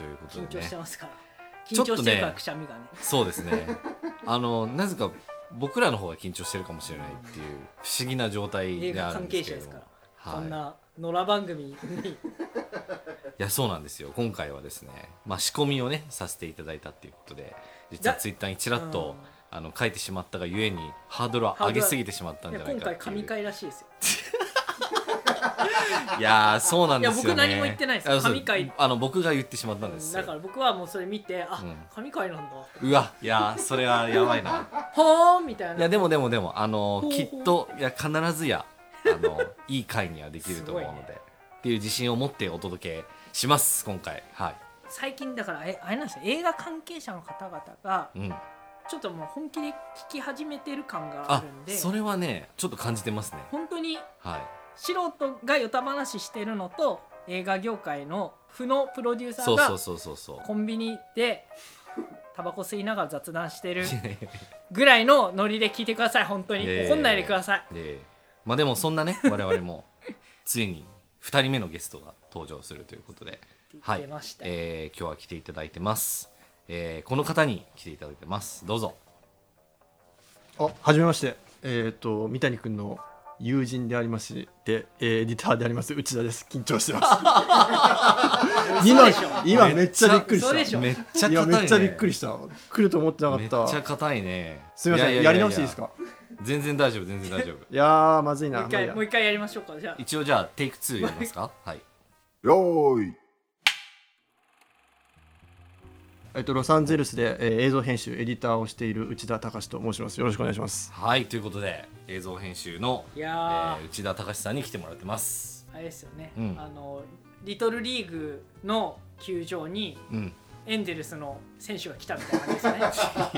ということ緊張でね。してますから緊張してるからくしゃみがねそうですね。あの、なぜか僕らの方が緊張してるかもしれないっていう不思議な状態であるんで係者ですすけれどもから、。そんはい。な野良番組に いや、そうなんですよ。今回はですね、まあ仕込みをね、させていただいたっていうことで、実はだツイッターにちらっと、あの書いてしまったがゆえにハードルを上げすぎてしまったんいじゃないや今回かっていう神回らしいですよ いやーそうなんですよね。いや僕何も言ってないです。神回。あの僕が言ってしまったんですよ。だから僕はもうそれ見てあ、うん。神回なんだ。うわいやーそれはやばいな。ほーんみたいな。いやでもでもでもあのきっといや必ずやあの いい回にはできると思うので、ね。っていう自信を持ってお届けします今回。はい。最近だからえあれなんですよ。映画関係者の方々がうん。ちょっともう本気で聞き始めてる感がああるんで。それはねちょっと感じてますね。本当にはい素人がヨタ話してるのと映画業界の負のプロデューサーがそうそうそうそうそう。コンビニでタバコ吸いながら雑談してるぐらいのノリで聞いてください。本当に。怒んないでください。まあでもそんなね我々も ついに2人目のゲストが登場するということで。はい。出ました。よえー今日は来ていただいてます、えーこの方に来ていただいてます。どうぞ。あ、はじめまして。えっ、と三谷君の友人でありまして、えーエディターであります内田です。緊張してます。今今めっちゃびっくりしょしめっちゃ硬い、ね、めっちゃびっくりした。来ると思ってなかめっちった。ゃ硬いねすみませんやり直していいですか？全然大丈夫全然大丈夫 いやーまずいな。もう一回まあもう一回やりましょうかじゃあ一応じゃあテイク2やりますか？はいよーいえっとロサンゼルスで、えー映像編集エディターをしている内田隆と申します。よろしくお願いします。はいということで映像編集の、いえやー。ー内田隆さんに来てもらってます。あれですよね、うん。あのリトルリーグの球場にうん。エンゼルスの選手が来たみたいな感じですね。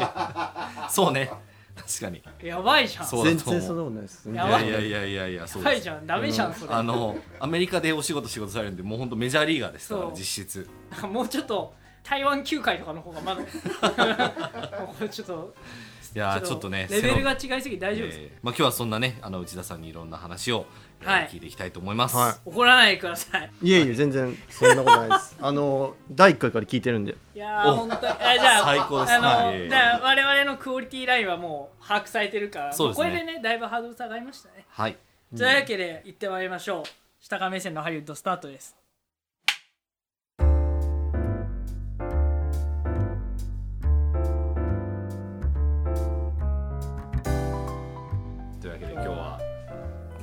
そうね。確かに。やばいじゃん。全そうだと思う。然そんなことないです。いやばやいやいやいやいやそうやばいじゃん。ダメじゃん。それ。あのアメリカでお仕事仕事されるんでもう本当メジャーリーガーですからそう。実質。もうちょっと台湾球界とかの方がまだ。ちょっといやーちょっとねレベルが違いすぎて大丈夫です。か、えーまあ、今日はそんなねあの内田さんにいろんな話を、えーはい。聞いていきたいと思います、はい。怒らないでください。いえいえ全然そんなことないです。あの第一回から聞いてるんで。いや本当に。えじゃあ最高です。あの、はい。じゃあ我々のクオリティラインはもう把握されてるから。そうですね。これでねだいぶハードル下がりましたね。はい。というわけで行ってまいりましょう。下が目線のハリウッドスタートです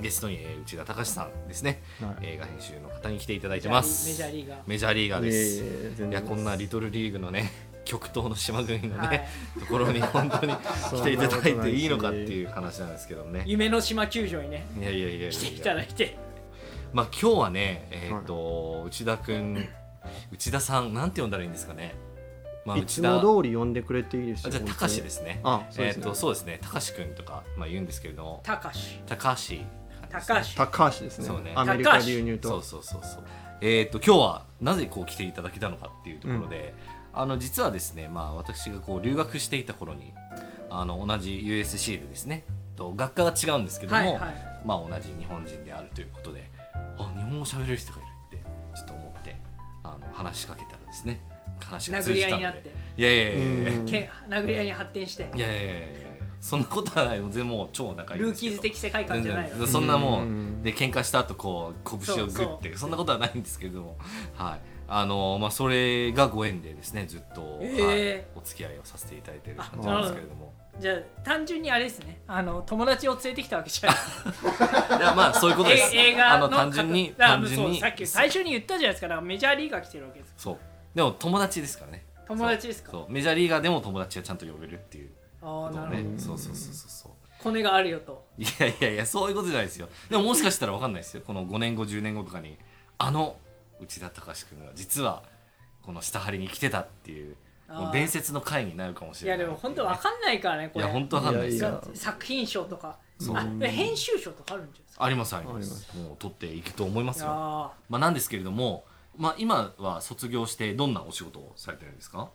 ゲストにえー内田隆さんですね、はい。映画編集の方に来ていただいてます。メジャーリーガー。メジャーリーガーです、いやこんなリトルリーグのね極東の島国のね、はい。ところに本当に 来ていただいていいのかっていう話なんですけどね。夢の島球場にねいやいやいやいや来ていただいて。まあ今日はねえっ、と、内田君内田さんなんて呼んだらいいんですかね。まあいつも通り呼んでくれていいですよ。あじゃあ本当に。高志ですね。あそうですねえっ、とそうですね。高志君とかまあ言うんですけれども。たかし。高橋高橋。高橋ですね。そうね。アメリカ流入と。そうそうそうそう。えっ、と今日はなぜこう来ていただけたのかっていうところで、あの実はですねまあ私がこう留学していた頃にあの同じ USC でですねと学科が違うんですけども、はいはい。まあ同じ日本人であるということであ日本語喋れる人がいるってちょっと思ってあの話しかけたらですね話が通殴りじたので。合いになって。いやいやいやいや殴り合いに発展して。いやいやいやいやそんなことはない。全然もう超仲いいんルーキーズ的世界観じゃないよそんなもう、うん。で喧嘩した後こう拳をグッて。そそんなことはないんですけれども。はい。あのまあそれがご縁でですねずっと、えー。はい、お付き合いをさせていただいている感じなんですけれども。じゃあ単純にあれですね。あの友達を連れてきたわけじゃない。いやまあそういうことです。え映画のあの単純に単純に。さっき最初に言ったじゃないですか。メジャーリーガー来てるわけです。そう。でも友達ですからね。友達ですか？そう。メジャーリーガーでも友達がちゃんと呼べるっていうあなるほど。ねそうそうそうそうそう。コネがあるよと。いやいやいやそういうことじゃないですよ。でももしかしたら分かんないですよ。この5年後10年後とかにあの内田隆君が実はこの下張りに来てたっていうもう伝説の回になるかもしいれないやでも本当わかんないからねこれ。いや本当わかんないですよ。作品賞とか。そう。あ編集賞とかあるんじゃないですか？ありますありまあります。もう取っていくと思いますよ。あまあなんですけれどもまあ今は卒業してどんなお仕事をされてるんですか？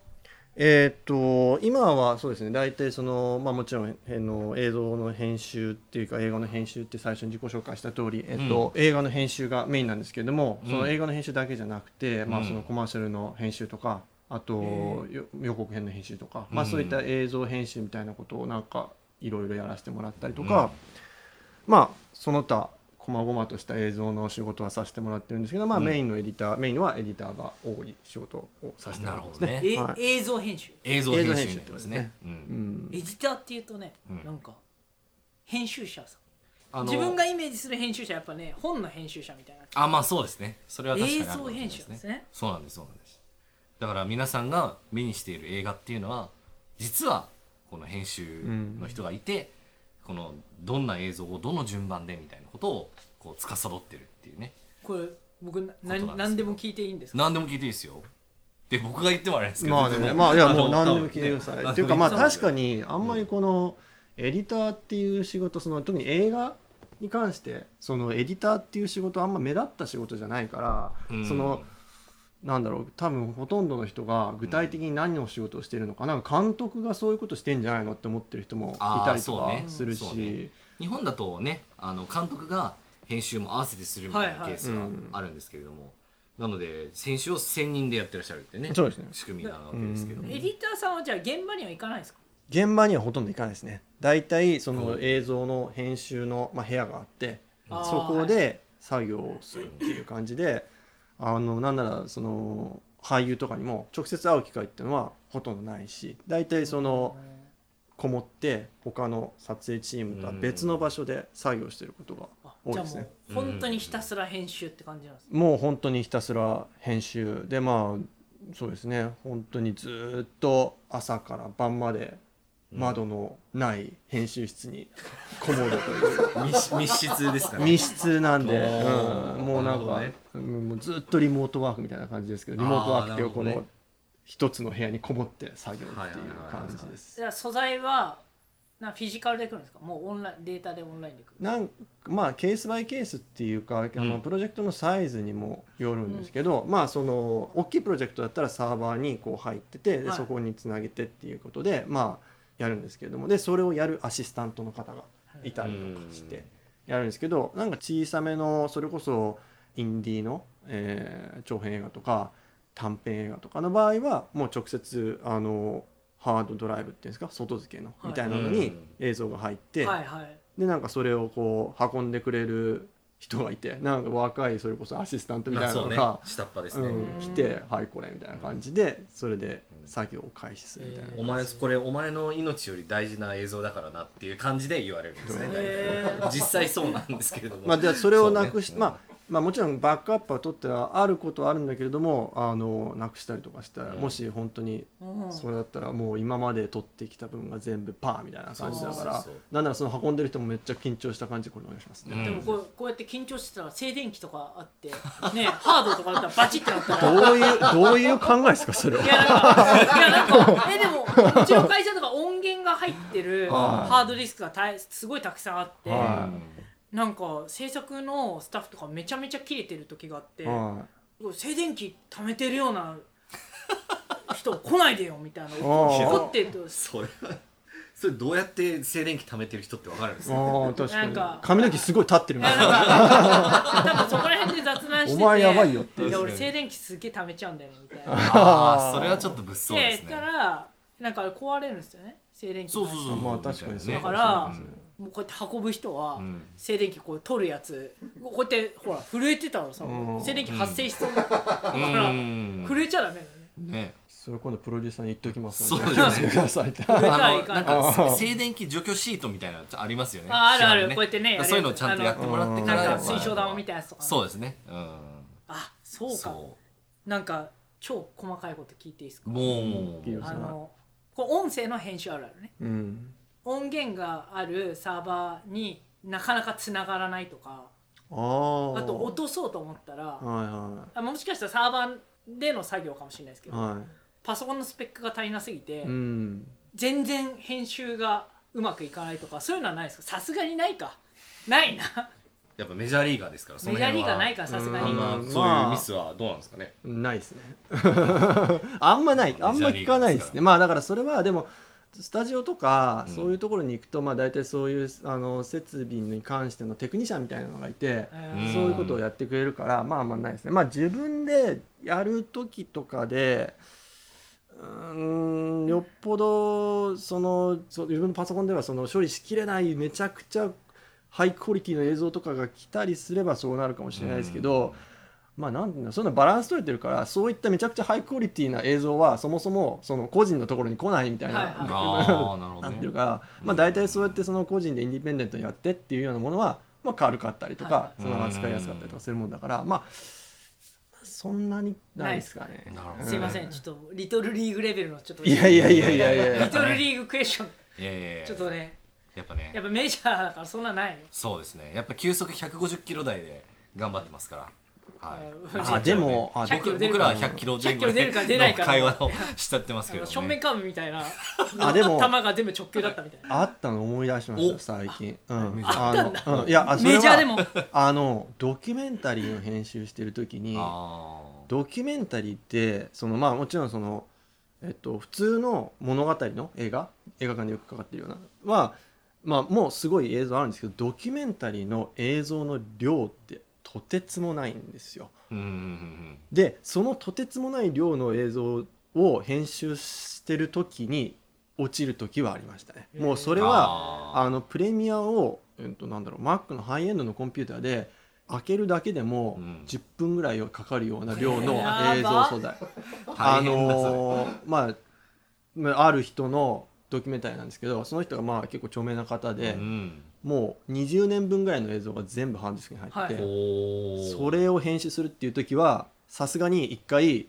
えーっと今はそうですね大体その、まあ、もちろんあの映像の編集っていうか映画の編集って最初に自己紹介した通り、えっと映画の編集がメインなんですけれども、うん。その映画の編集だけじゃなくて、まあ、うんそのコマーシャルの編集とかあとよ予告編の編集とか、まあ、うんそういった映像編集みたいなことをなんかいろいろやらせてもらったりとか、まあその他細々とした映像の仕事はさせてもらってるんですけど、まあ、うん。メインのエディターメインはエディターが多い仕事をさせてもらってますね。なるほどね。はい。映像編集。映像編集映像編集になりますね。ううん。んエディターっていうとねうん。なんか編集者さん。あの自分がイメージする編集者やっぱね本の編集者みたいな。あまあそうですね。それは確かにあるかもしれない映像編集ですね。そうなんですそうなんです。だから皆さんが目にしている映画っていうのは実はこの編集の人がいて、このどんな映像をどの順番でみたいなことをこう司ってるっていうね。これ僕なことなんですけど。何でも聞いていいんですか？何でも聞いていいですよ。で僕が言ってもあれですけど。まあね、全然まあいやものう何でも聞いてください。ねっていうかまあ確かにあんまりこのエディターっていう仕事その特に映画に関してそのエディターっていう仕事あんま目立った仕事じゃないから、うん。そのなんだろう多分ほとんどの人が具体的に何の仕事をしているのかなんか監督がそういうことしてんじゃないのって思ってる人もいたりとかするし。ね。日本だとねあの監督が編集も合わせてするみたいなケースがはい。はいうんあるんですけれども、なので選手を専任でやってらっしゃるってねそうですね。仕組みなわけですけども、エディターさんはじゃあ現場には行かないですか？現場にはほとんど行かないですね。大体そのうん映像の編集の、まあ、部屋があってあー。そこで作業をするっていう感じであのなんならその俳優とかにも直接会う機会っていうのはほとんどないし大体そのこもって他の撮影チームとは別の場所で作業してることが多いですね。う本当にひたすら編集って感じなんですね。もう本当にひたすら編集でまあそうですね。本当にずーっと朝から晩まで窓のない編集室にこもるという。密密室ですかね。密室なんで、うん。もうなんか、ね。うんもうずっとリモートワークみたいな感じですけどリモートワークっていうこの一つの部屋にこもって作業っていう感じです。じゃあ素材はなフィジカルで来るんですか？もうオンラインデータでオンラインで来るなんまあケースバイケースっていうか、あのうんプロジェクトのサイズにもよるんですけど、まあその大きいプロジェクトだったらサーバーにこう入っててではい。そこにつなげてっていうことでまあやるんですけれどもでそれをやるアシスタントの方がいたりとかしてやるんですけどなんか小さめのそれこそインディーの、えー長編映画とか短編映画とかの場合はもう直接あのハードドライブっていうんですか外付けのはいみたいなのに映像が入って、でなんかそれをこう運んでくれる人がいてなんか若いそれこそアシスタントみたいなのが、下っ端ですね、うん、来て「はいこれ」みたいな感じでそれで作業を開始するみたいな、お前これお前の命より大事な映像だからなっていう感じで言われるんですねへー実際そうなんですけれども。まあ、でそれをなくし、ね。まあまあ、もちろんバックアップは取ってはあることはあるんだけれどもあのなくしたりとかしたら、うん。もし本当にうん。それだったらもう今まで取ってきた分が全部パーみたいな感じだからなんならその運んでる人もめっちゃ緊張した感じでこれお願いしますね、うん。でもこうこうやって緊張してたら静電気とかあってねハードとかだったらバチってなったら。どういうどういう考えですかそれは。いやなんかいやなんかえでもうちの会社とか音源が入ってるはい。ハードディスクがたいすごいたくさんあって、はなんか制作のスタッフとかめちゃめちゃ切れてる時があって、は静電気溜めてるような人来ないでよみたいな。怒ってると。それはそれどうやって静電気溜めてる人ってわかるんですかいああ確かに。なんか髪の毛すごい立ってるみたいななんか多分そこら辺で雑談しててお前やばいよっていや俺静電気すげえ溜めちゃうんだよねみたいな。ああそれはちょっと物騒でですね。言ったらなんか壊れるんですよね。静電気そうそうそう。まあ確かにそうだからもうこうやって運ぶ人は、うん。静電気こう取るやつこうやってほら震えてたらさ、うん。静電気発生しそうだから、うん震えちゃダメだよね。ね。それ今度プロデューサーに言っておきます。そうですね。なんか静電気除去シートみたいなのありますよね。ああるある、こうやってねそういうのをちゃんとやってもらってからなんかまあ水晶玉みたいなやつとか。ね、そうですね。うん。あそうか。そなんか超細かいこと聞いていいですか？うもう。あのこう音声の編集あるあるね。うん音源があるサーバーになかなかつながらないとかあああと落とそうと思ったらはいはあもしかしたらサーバーでの作業かもしれないですけど、はパソコンのスペックが足りなすぎて、いうん。全然編集がうまくいかないとかそういうのはないですか？さすがにないか。ないな。やっぱメジャーリーガーですからメジャーリーガーないからさすがに。あ。そういうミスはどうなんですかね、ないですね。あんまない。あんま聞かないですねまあだからそれはでもスタジオとかうん。そういうところに行くと、まあ大体そういうあの設備に関してのテクニシャンみたいなのがいて、うんそういうことをやってくれるからまあまあないですね。まあ自分でやる時とかでうーんよっぽどその自分のパソコンではその処理しきれないめちゃくちゃハイクオリティの映像とかが来たりすればそうなるかもしれないですけど、まあなんていうのそんなバランス取れてるからそういっためちゃくちゃハイクオリティな映像はそもそもその個人のところに来ないみたいな、はいは なるほなどね。ってるから、まあ、大体そうやってその個人でインディペンデントにやってっていうようなものは、まあ、軽かったりとか、はい。その扱いやすかったりとかするもんだからまあそんなにないですかね。なるほどすいませんちょっとリトルリーグレベルのちょっといやいやいやいやいや。リトルリーグクエスチョン。いやいやいや。ちょっとねやっぱね。やっぱメジャーだからそんなないの。そうですね。やっぱ球速150キロ台で頑張ってますからあでもあ100キロ僕出るから僕らは100キロ前後100キロ出るか出ないかの会話をしちゃってますけど、ね、正面カーブみたいな。あでも球が全部直球だったみたいな。あったの思い出しましたお。最近。うん、あの、うん、いやあそれはメジャーでも。あのドキュメンタリーの編集してる時にあドキュメンタリーってそのまあもちろんその、えっと、普通の物語の映画？映画館でよくかかってるような。は、まあ、もうすごい映像あるんですけどドキュメンタリーの映像の量ってとてつもないんですよ。でそのとてつもない量の映像を編集してる時に落ちる時はありましたね。もうそれはああのプレミアを、えっと、なんだろう Mac のハイエンドのコンピューターで開けるだけでもうん。10分ぐらいはかかるような量の映像素材、あのーまあまあある人のドキュメンタリーなんですけどその人がまあ結構著名な方で、うんもう20年分ぐらいの映像が全部ハンディスクに入ってて、はい。それを編集するっていう時はさすがに1回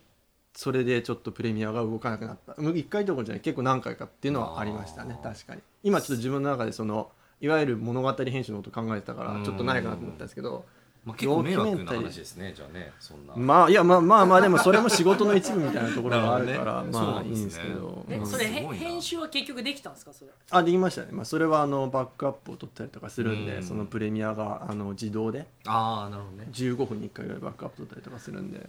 それでちょっとプレミアが動かなくなった。1回どころじゃない結構何回かっていうのはありましたね。確かに。今ちょっと自分の中でそのいわゆる物語編集のこと考えてたからうん。ちょっとないかなと思ったんですけどまあ、結構迷惑な話ですねじゃあねそんな、まあいやまあまあまあでもそれも仕事の一部みたいなところが あるからまあいいんですけど。それ編集は結局できたんですかそれ？あできましたね、まあ、それはあのバックアップを取ったりとかするんで、うん。そのプレミアがあの自動で。ああなるほどね。15分に1回ぐらいバックアップ取ったりとかするんで。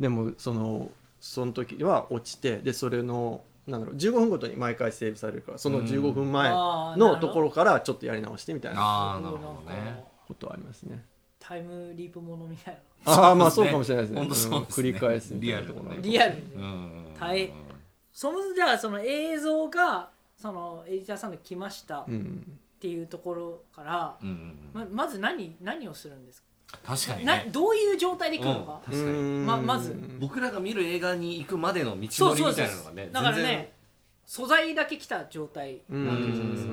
でもそのその時は落ちてでそれのなんだろう15分ごとに毎回セーブされるからその15分前のところからちょっとやり直してみたいなああなるほどね。ことはありますねタイムリープものみたいああまあそうかもしれないですね。本当そうですね。ん繰り返すみたいなところながリアルにうん。大変。そもそもじゃあその映像がそのエディターさんで来ましたっうん。ていうところから、うん。うんうんままず何何をするんですか、確かになねどういう状態で来るのか、確かに。うん。ままず。僕らが見る映画に行くまでの道そうそうそうのりみたいなのがねだから全然。ね素材だけ来た状態うんなわけじゃないですか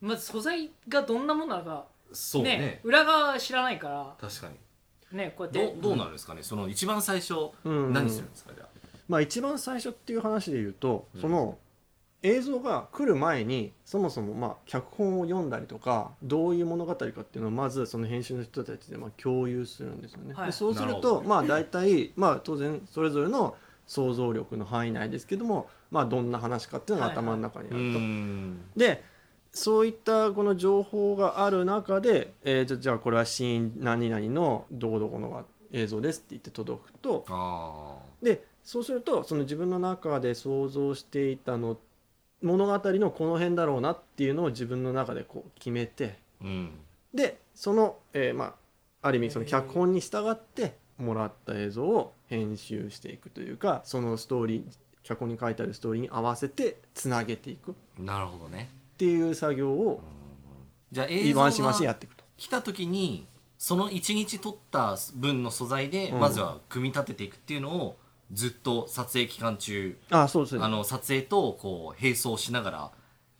まず素材がどんなものなのかそうね。裏側知らないから。確かに。ねこうやって。どうどうなるんですかね？その一番最初うん。何するんですか？じゃあ。まあ一番最初っていう話で言うと、その映像が来る前にそもそもまあ脚本を読んだりとかどういう物語かっていうのをまずその編集の人たちでまあ共有するんですよね。はい。でそうするなるほとまあ大体まあ当然それぞれの想像力の範囲内ですけどもまあどんな話かっていうのが頭の中にあると。ん。でそういったこの情報がある中で、えーじゃじゃあこれはシーン何々のどこどこの映像ですって言って届くとあでそうするとその自分の中で想像していたの物語のこの辺だろうなっていうのを自分の中でこう決めてあうん。でその、えーまあある意味その脚本に従ってもらった映像を編集していくというかそのストーリー脚本に書いてあるストーリーに合わせてつなげていく。っなるほどねていう作業をじゃあ映像がっていくと。来た時にその一日撮った分の素材でうん。まずは組み立てていくっていうのをずっと撮影期間中あそうです。ねあの撮影とこう並走しながら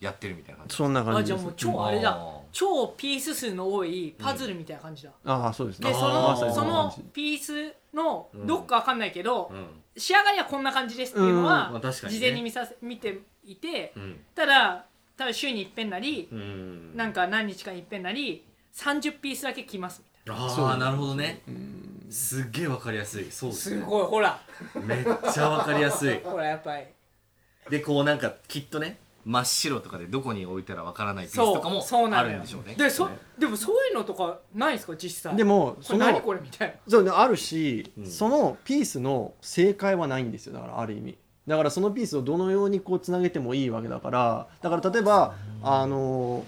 やってるみたいな感じ。そんな感じです。あじゃあもう超あれだ。超ピース数の多いパズルみたいな感じだ、ああそうです。ねでそのそのピースのどっかわかんないけど、うん。仕上がりはこんな感じですっていうのうん。は事前に見させ見ていてうん。ただ多分週に一遍なりうん。なんか何日かに一遍なり30ピースだけ来ますみたいああなるほどね。すっげえわかりやすい。そうですね。すごい。ほら。めっちゃわかりやすい。ほらやっぱり。でこうなんかきっとね真っ白とかでどこに置いたらわからないピースそうとかもあそうなのよるんでしょうね。でそでもそういうのとかないんですか実際？でもこそのれ何これみたいな。そうねあるし、うん。そのピースの正解はないんですよ。だからある意味だからそのピースをどのようにこうつなげてもいいわけだからだから例えばあの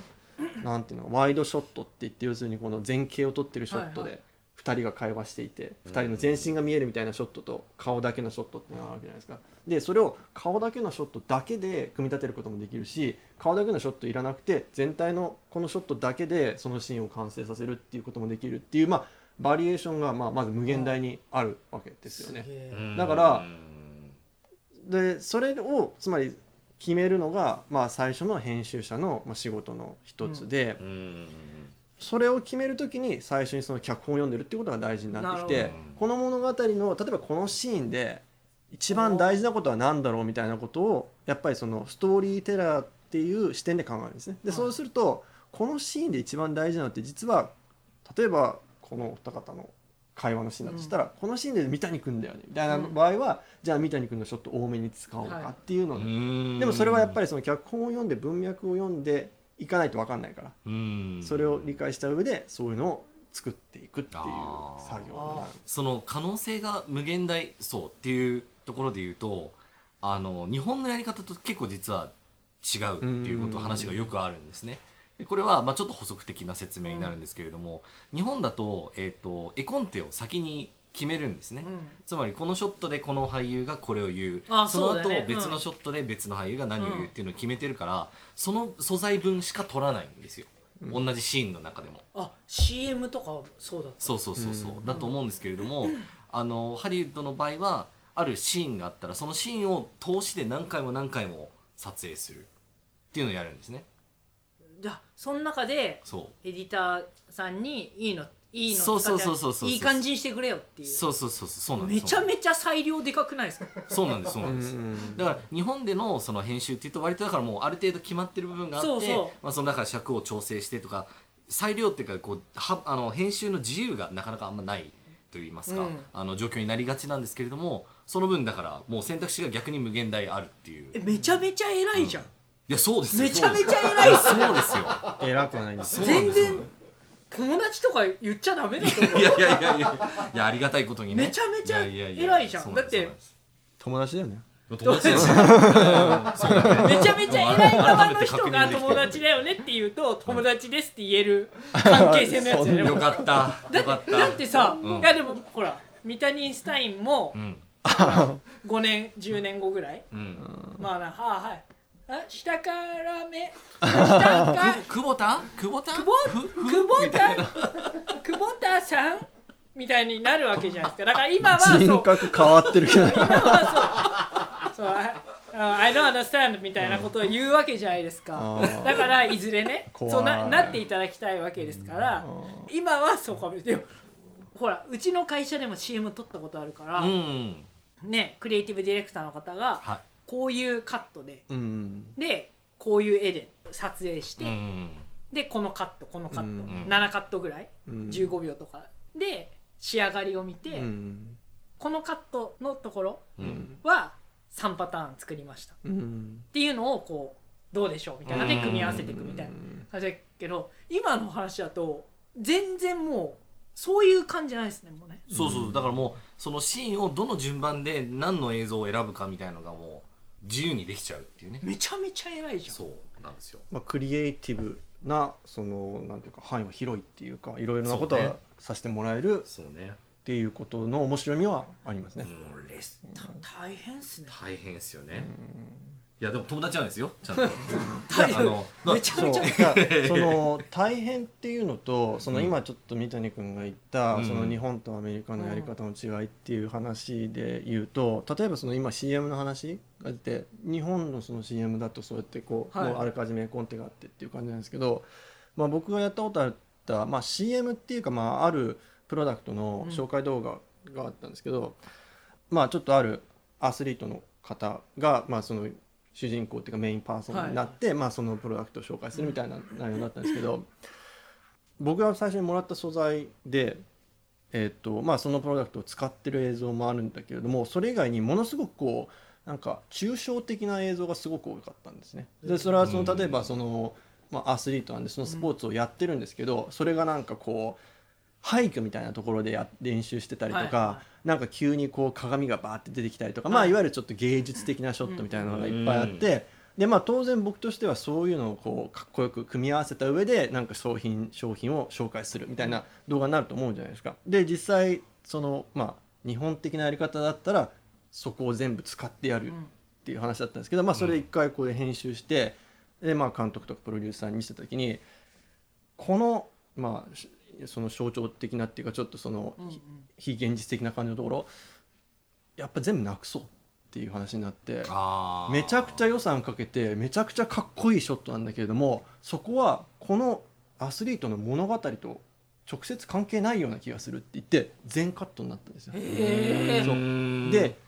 なんていうのワイドショットって言って要するにこの前景を撮ってるショットはいで2人が会話していて2人の全身が見えるみたいなショットと顔だけのショットっていうのがあるわけじゃないですか。でそれを顔だけのショットだけで組み立てることもできるし顔だけのショットいらなくて全体のこのショットだけでそのシーンを完成させるっていうこともできるっていうまあバリエーションがまあまず無限大にあるわけですよね。うんだからでそれをつまり決めるのが、まあ、最初の編集者のまあ仕事の一つで、うん。それを決める時に最初にその脚本を読んでるっていうことが大事になってきてこの物語の例えばこのシーンで一番大事なことは何だろうみたいなことをやっぱりそのストーリーテラーっていう視点で考えるんですね。でそうするとこのシーンで一番大事なのって実は例えばこのお二方の会話のシーンだとしたら、このシーンで三谷君だよねみたいな場合は、じゃあ三谷君のショット多めに使おうかっていうのをうん。でもそれはやっぱりその脚本を読んで文脈を読んでいかないと分かんないから、うん。それを理解した上でそういうのを作っていくっていう作業。その可能性が無限大そうっていうところで言うとあの日本のやり方と結構実は違うっていうことうん。話がよくあるんですね。でこれはまあちょっと補足的な説明になるんですけれども、日本だと,、えー、と絵コンテを先に決めるんですね、うん。つまりこのショットでこの俳優がこれを言う。あその後別のショットで別の俳優が何を言うっていうのを決めてるから、その素材分しか取らないんですよ、同じシーンの中でも。あ CM とかそうだそうそうそうそう、うん。だと思うんですけれども、あのハリウッドの場合はあるシーンがあったらそのシーンを通しで何回も何回も撮影するっていうのをやるんですねじゃあその中でそエディターさんにいいのいいのそうそうそうそうそう。いい感じにしてくれよっていう。うそうそうそうそうなんですめちゃめちゃ裁量でかくないですか？そうなんですそうなんです、うんだから日本でのその編集っていうと割とだからもうある程度決まってる部分があってそうそう。まあ、その中で尺を調整してとか裁量っていうかこうはあの編集の自由がなかなかあんまないといいますか、うん。あの状況になりがちなんですけれどもその分だからもう選択肢が逆に無限大あるっていう。えめちゃめちゃ偉いじゃん、いやそうですよ。めちゃめちゃ偉いっす。そうですよ。偉くはないんです。よそうなんですよ。全然友達とか言っちゃダメだと思う。いやいやいやいやいやありがたいことにね。めちゃめちゃややや偉いじゃん。そうなんですだって友達だよね。そうなんです友達ですよ。うんそうだねめちゃめちゃ偉い側の人が友達だよねって言うと友達ですって言える関係性のやつだよねよかった。だよかった。だってさ、うん。いやでもほらミタニンスタインもうん。5年10年後ぐらい、うん。まあなはあはい。あ下から目。下か。久保田？久保田？久保田？久保田さんみたいになるわけじゃないですか。だから今はそう。人格変わってるけど。今はそう。そう。I, I don't understand みたいなことを言うわけじゃないですか、あーだからいずれねそうななっていただきたいわけですから、今はそうかも。でもほらうちの会社でも CM 撮ったことあるから、うん。ねクリエイティブディレクターの方がはこういうカットで。うんでこういう絵で撮影して、いうん。でこのカットこのカット、うん7カットぐらい、うん。15秒とか。で仕上がりを見て、うんこのカットのところうん。は3パターン作りました。っうん。ていうのをこうどうでしょうみたいな。で組み合わせていくみたいな。感じだけど今の話だと全然もうそういう感じないですねもうね。そうそう。だからもうそのシーンをどの順番で何の映像を選ぶかみたいのがもう自由にできちゃうっていうね。めちゃめちゃ偉いじゃん。そうなんですよ。まあ、クリエイティブなそのなんていうか範囲は広いっていうかいろいろなことはさせてもらえるそうね。っていうことの面白みはありますね。うんレスた大変っすね。大変ですよねいやでも友達なんですよちゃんと。大変。あのめちゃめちゃ。その大変っていうのとその今ちょっと三谷君が言った、うん。その日本とアメリカのやり方の違いっていう話で言うと例えばその今 CM の話が出て日本のその CM だとそうやってこう、はい。もうあらかじめコンテがあってっていう感じなんですけど、まあ、僕がやったことあった、まあ、CM っていうか、まあ、あるプロダクトの紹介動画があったんですけど、まあちょっとあるアスリートの方が、まあ、その主人公っていうかメインパーソンになって、まあ、そのプロダクトを紹介するみたいな内容だったんですけど僕が最初にもらった素材でえーとまあ、そのプロダクトを使ってる映像もあるんだけれどもそれ以外にものすごくこうなんか抽象的な映像がすごく多かったんですね。でそれはその例えばその、まあ、アスリートなんでそのスポーツをやってるんですけど、それがなんかこう廃墟みたいなところでや練習してたりとか、はいはなんか急にこう鏡がバーって出てきたりとか、まあ、いわゆるちょっと芸術的なショットみたいなのがいっぱいあって、でまあ、当然僕としてはそういうのをこうかっこよく組み合わせた上でなんか商品商品を紹介するみたいな動画になると思うんじゃないですか。で実際その、まあ、日本的なやり方だったらそこを全部使ってやるっていう話だったんですけど、まあ、それ一回こう編集して、でまあ、監督とかプロデューサーに見せた時にこのまあしその象徴的なっていうかちょっとその、うんうん。非現実的な感じのところやっぱ全部なくそうっていう話になってめちゃくちゃ予算かけてめちゃくちゃかっこいいショットなんだけれどもそこはこのアスリートの物語と直接関係ないような気がするって言って全カットになったんですよ。で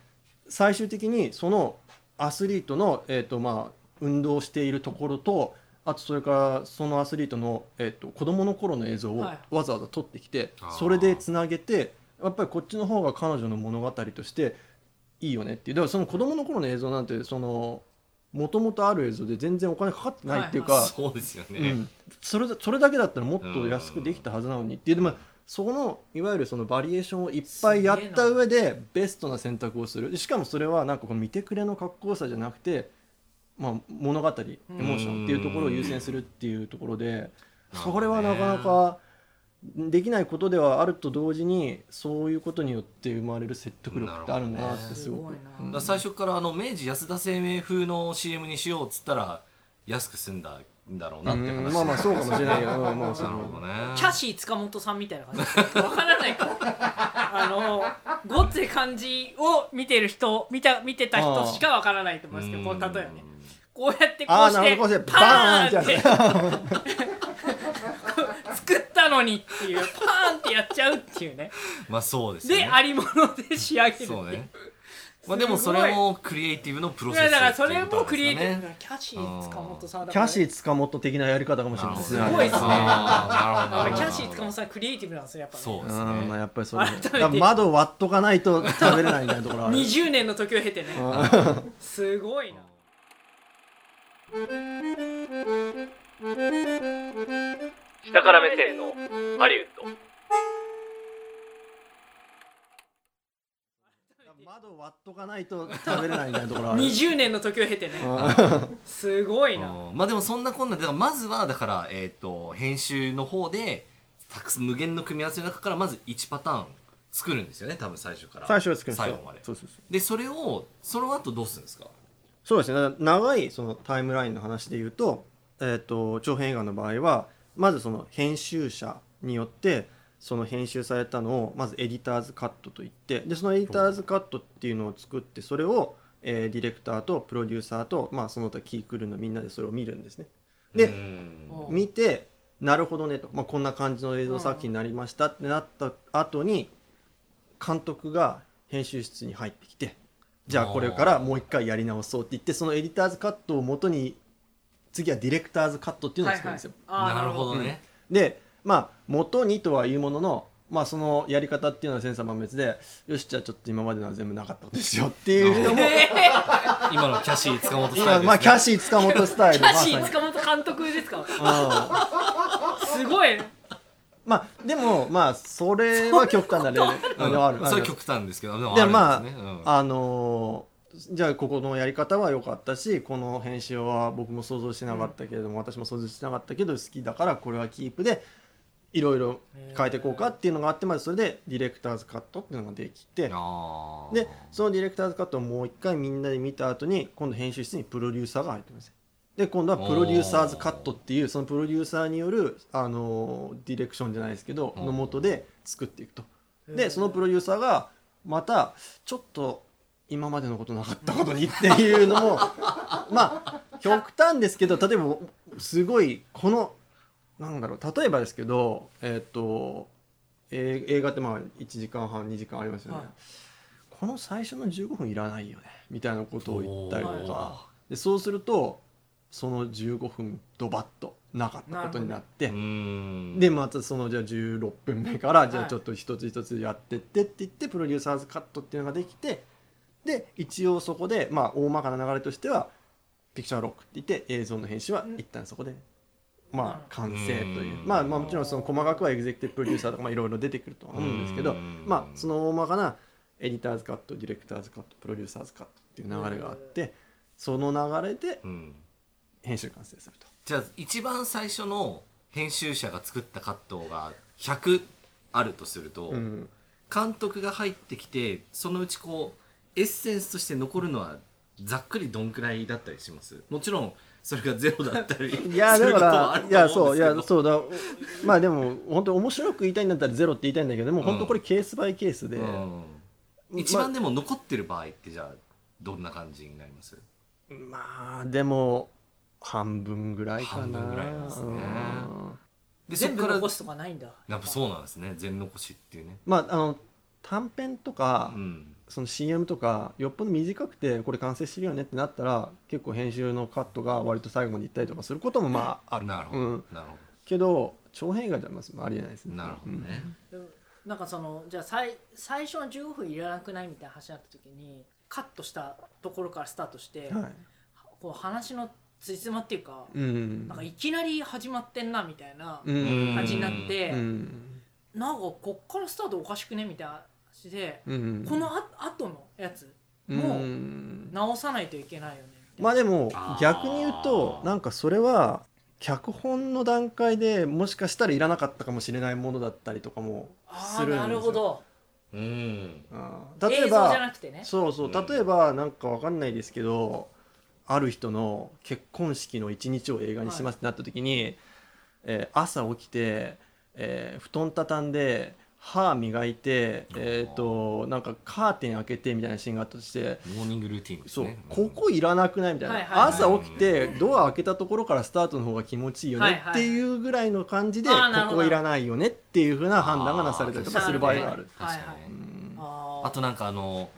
最終的にそのアスリートの、えーとまあ、運動しているところとあとそれからそのアスリートの、えー、と子供の頃の映像をはい。わざわざ撮ってきて、あー。それでつなげてやっぱりこっちの方が彼女の物語としていいよねっていう。だからその子供の頃の映像なんてそのもともとある映像で全然お金かかってないっていうか、は いそうですよね、うん、それだそれだけだったらもっと安くできたはずなのにっていう。でもそのいわゆるそのバリエーションをいっぱいやった上でベストな選択をする。でしかもそれはなんかこの見てくれのかっこよさじゃなくて、まあ、物語エモーションっていうところを優先するっていうところでそれはなかなかできないことではあると同時にそういうことによって生まれる説得力ってあるんだなってすごく。ね。うん最初からあの明治安田生命風の CM にしようっつったら安く済んだんだろうなって話。うん。まあまあそうかもしれない。け どまあまあそなるのほどねキャシー塚本さんみたいな感じ。わからない。かあのごっつい感じを見てる人見た見てた人しかわからないと思いますけどこう例えばねこうやってこうしてなるほどこうしてパーンって。作ったのにっていうパーンってやっちゃうっていうね。まあそうですよね。でありもので仕上げるっていう。そうね。まあでもそれもクリエイティブのプロいセスやだからそれもクリエイティブ。キャシー塚本さんだキャシーー塚本的なやり方かもしれないですね。すごいですね。キャシー塚本さんクリエイティブなんですよやっぱね。そうですうんまあね。やっぱりそれ窓を割っとかないと食べれないみたいなところある。20年の時を経てね。すごいな下から目線のハリウッド。窓を割っとかないと食べれないみたいなところある。20年の時を経てね。すごいな。うんまあでもそんなこんなでだからまずはだからえっ、と編集の方でたくさん無限の組み合わせの中からまず1パターン作るんですよね多分最初から。最初は作るんですよ。最後まで。そうそうそう。でそれをその後どうするんですか？そうですね。長いそのタイムラインの話で言うと,、えー、と長編映画の場合はまずその編集者によってその編集されたのをまずエディターズカットといってでそのエディターズカットっていうのを作ってそれを、えーディレクターとプロデューサーと、まあ、その他キークルーのみんなでそれを見るんですね。でうん。見てなるほどねと、まあ、こんな感じの映像作品になりましたってなった後に監督が編集室に入ってきてじゃあこれからもう一回やり直そうって言ってそのエディターズカットを元に次はディレクターズカットっていうのを作るんですよ。あーなるほどね、でまあ元にとはいうもののまあそのやり方っていうのは千差万別でよしじゃあちょっと今までのは全部なかったことですよっていう人も 今のキャシー塚本スタイルです、ね、今まあキャシー塚本スタイル。キャシー塚本監督ですか？にうん。すごいまあでもまあそれは極端な例でうんはあるそれは極端ですけどでもあるんですね。うん。あのーじゃあここのやり方は良かったしこの編集は僕も想像してなかったけれども、私も想像してなかったけど好きだからこれはキープでいろいろ変えていこうかっていうのがあってまずそれでディレクターズカットっていうのができてでそのディレクターズカットをもう一回みんなで見た後に今度編集室にプロデューサーが入ってますで今度はプロデューサーズカットっていうそのプロデューサーによるあのディレクションじゃないですけどうん。のもとで作っていくと。でそのプロデューサーがまたちょっと今までのことなかったことにっていうのも まあ極端ですけど例えばすごいこのなんだろう例えばですけどえっ、とえー映画ってまあ1時間半2時間ありますよね、はい。この最初の15分いらないよねみたいなことを言ったりとか。でそうするとその15分ドバッとなかったことになってでまたそのじゃあ16分目からじゃはい。あちょっと一つ一つやってってって言ってプロデューサーズカットっていうのができてで一応そこでまあ大まかな流れとしてはピクチャーロックって言って映像の編集は一旦そこでまあ完成という。うん。まあまあもちろんその細かくはエグゼクティブプロデューサーとかまあいろいろ出てくるとは思うんですけどうん。まあその大まかなエディターズカットディレクターズカットプロデューサーズカットっていう流れがあってその流れでうん編集完成すると。じゃあ一番最初の編集者が作ったカットが100あるとすると、うん。監督が入ってきてそのうちこうエッセンスとして残るのはざっくりどんくらいだったりします？もちろんそれがゼロだったり いやだからいやとそういやそうだ。まあでも本当面白く言いたいんだったらゼロって言いたいんだけどでもん。本当これケースバイケースで、うん。一番でも残ってる場合ってじゃあどんな感じになります？まあでも半分ぐらいかな。半分ぐらいなんですね。うん。で全部残すとかないんだ。やっぱそうなんですね。全残しっていうね。まああの短編とか、うん。その CM とかよっぽど短くてこれ完成してるよねってなったら結構編集のカットが割と最後までいったりとかすることもまあある。なるほど、うん。なるほけど長編映画ではまずありえないですね。どなるほどね、でもなんかそのじゃあ最最初の15分いらなくないみたいな話になった時にカットしたところからスタートして、うんはい。こう話のつじつまっていうか、うん。なんかいきなり始まってんなみたいなうん。感じになって、うん。なんかこっからスタートおかしくねみたいな話で、うん。このあ後のやつうもうん。直さないといけないよねまあでも逆に言うとなんかそれは脚本の段階でもしかしたらいらなかったかもしれないものだったりとかもあするんですよ。ーなるほど。うん。うん。例え映像じゃばなくてね。そうそう。うん。例えばなんかわかんないですけどある人の結婚式の一日を映画にしますってなった時に、えー朝起きて、えー布団畳んで歯磨いて、えー、となんかカーテン開けてみたいなシーンがあったとしてモーニングルーティンですそうねここいらなくないみたいな、はいはいはい。朝起きてドア開けたところからスタートの方が気持ちいいよはいはいねっていうぐらいの感じで、あーなるほど。ここいらないよねっていうふうな判断がなされたりとかする場合がある。はいはい。確かにね。うん。となんかあの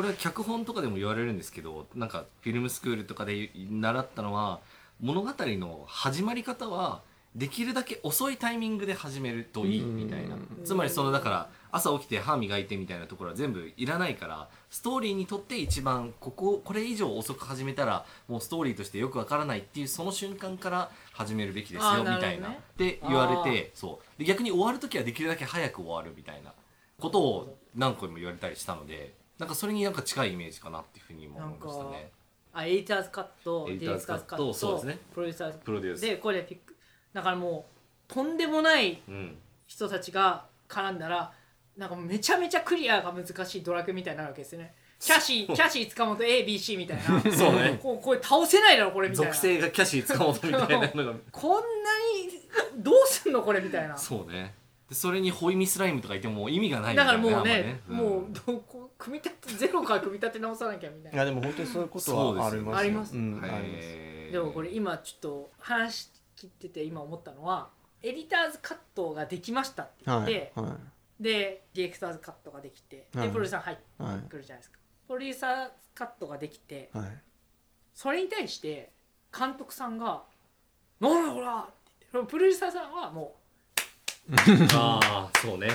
これは脚本とかでも言われるんですけどなんかフィルムスクールとかで習ったのは物語の始まり方はできるだけ遅いタイミングで始めるといいみたいな。うんつまりそのだから朝起きて歯磨いてみたいなところは全部いらないからストーリーにとって一番こここれ以上遅く始めたらもうストーリーとしてよくわからないっていうその瞬間から始めるべきですよみたいな。って言われてそう。で逆に終わる時はできるだけ早く終わるみたいなことを何個も言われたりしたのでなんかそれになんか近いイメージかなっていうふうにも思いましたね。あエディターズカットエディターズカットそうですね。プロデューサーズプロデュースでこれピックだからもうとんでもないうん。人たちが絡んだらなんかめちゃめちゃクリアが難しいドラクエみたいになるわけですよね。キャシーキャシー塚本 ABC みたいな。そうね。こうこれ倒せないだろこれみたいな。属性がキャシー塚本みたいなのが。こんなにどうすんのこれみたいな。そうねでそれにホイミスライムとかいても意味がないみだたいなからもうねあんまもうどこ組み立てゼロから組み立て直さなきゃみたいないやでも本当にそういうことはあります。よあります。でもこれ今ちょっと話切ってて今思ったのはエディターズカットができましたって言っはて、いはでディレクターズカットができて、はいでプロデューサー入っていはいくるじゃないですか、プロデューサーカットができてはい。それに対して監督さんが「なんだこら!」ってプロデューサーさんはもああそうね。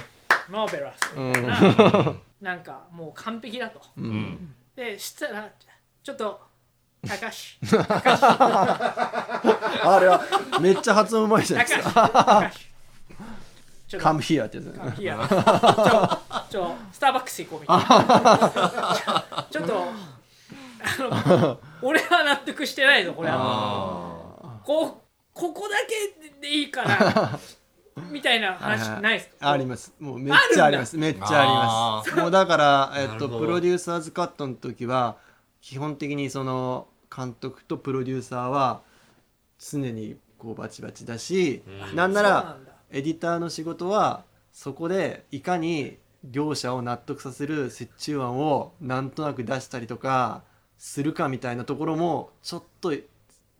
うマーベラス。みたいな、なんかもう完璧だと。ううん。んでしたらちょっと 高橋。あれはめっちゃ発音うまいじゃないですか。高橋。ちょっと Come here ってやつね。いやちょちょスターバックス行こうみたいな。ちょっとあの俺は納得してないぞこれは。あこここだけでいいからみたいな話はいはい。ないですか？あります。もうめっちゃあります。めっちゃあります。もうだから、えっと、プロデューサーズカットの時は基本的にその監督とプロデューサーは常にこうバチバチだし、うん。なんならそうなんだ。エディターの仕事はそこでいかに両者を納得させる折衷案をなんとなく出したりとかするかみたいなところもちょっと、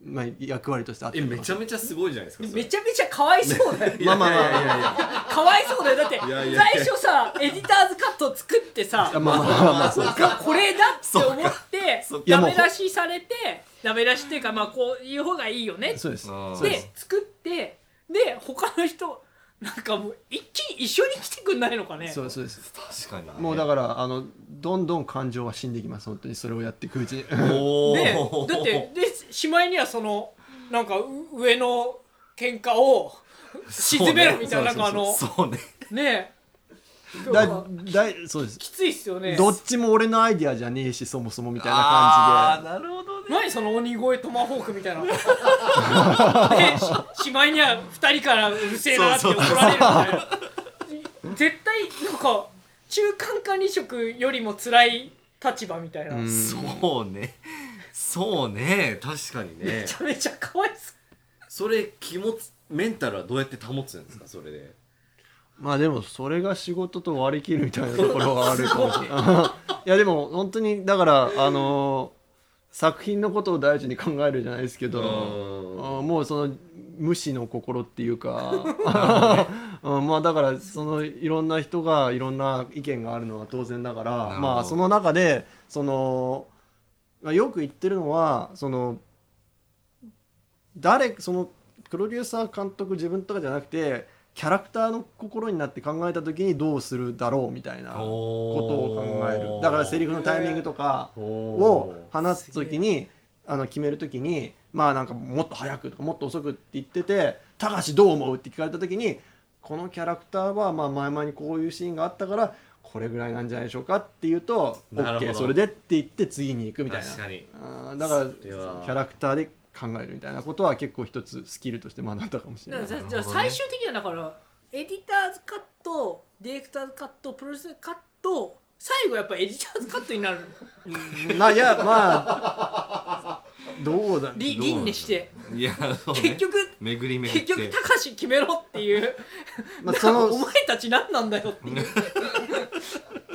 まあ、役割としてあってえめちゃめちゃすごいじゃないですかめちゃめちゃかわいそうだよ。まあまあまあまあまあかわいそうだよ。だっていやいや。最初さエディターズカットを作ってさ まあまあまあまあ。そうがこれだって思ってダメ出しされてダメ出しっていうかまあこういう方がいいよね。そうです。で作ってで他の人なんかもう一気に一緒に来てくんないのかね。そうそうです。確かに。ねもうだからあのどんどん感情は死んでいきます本当にそれをやっていくうちに。おおでだってでしまいにはそのなんかう上の喧嘩を沈めるみたいななんかあの。そうね。ねだえだそうです。きついっすよね。どっちも俺のアイディアじゃねえしそもそもみたいなあ感ーなるほどね何その鬼越トマホークみたいな。でししまいには2人からうるせえなって怒られるみたいな。絶対なんか中間管理職よりも辛い立場みたいな、じで、めそうね。そうね。確かにね。ちゃめちゃかわいそう。それ気持ちメンタルはどうやって保つんですか？それで。まあでもそれが仕事と割り切るみたいなところはあるかもしれない。いやでも本当にだからあの作品のことを第一に考えるじゃないですけどうん。あもうその無視の心っていうか、うんまあだからそのいろんな人がいろんな意見があるのは当然だからまあその中でそのまあよく言ってるのはその誰そのプロデューサー監督自分とかじゃなくてキャラクターの心になって考えた時にどうするだろうみたいなことを考える。だからセリフのタイミングとかを話す時にあの決める時にまあなんかもっと早くとかもっと遅くって言ってて「高橋どう思う?」って聞かれた時にこのキャラクターはまあ前々にこういうシーンがあったからこれぐらいなんじゃないでしょうかって言うと「なるほど。OK それで」って言って次に行くみたいな。確かに。だからキャラクターで考えるみたいなことは結構一つスキルとして学んだかもしれだない。じゃあ最終的にはだからエディターズカットディレクターズカットプロデューサーカット最後やっぱエディターズカットになるまあいやまあどうだり輪廻して。いやそうね。結局巡り巡って。結局高橋決めろっていう。まあその お前たち何なんだよっていう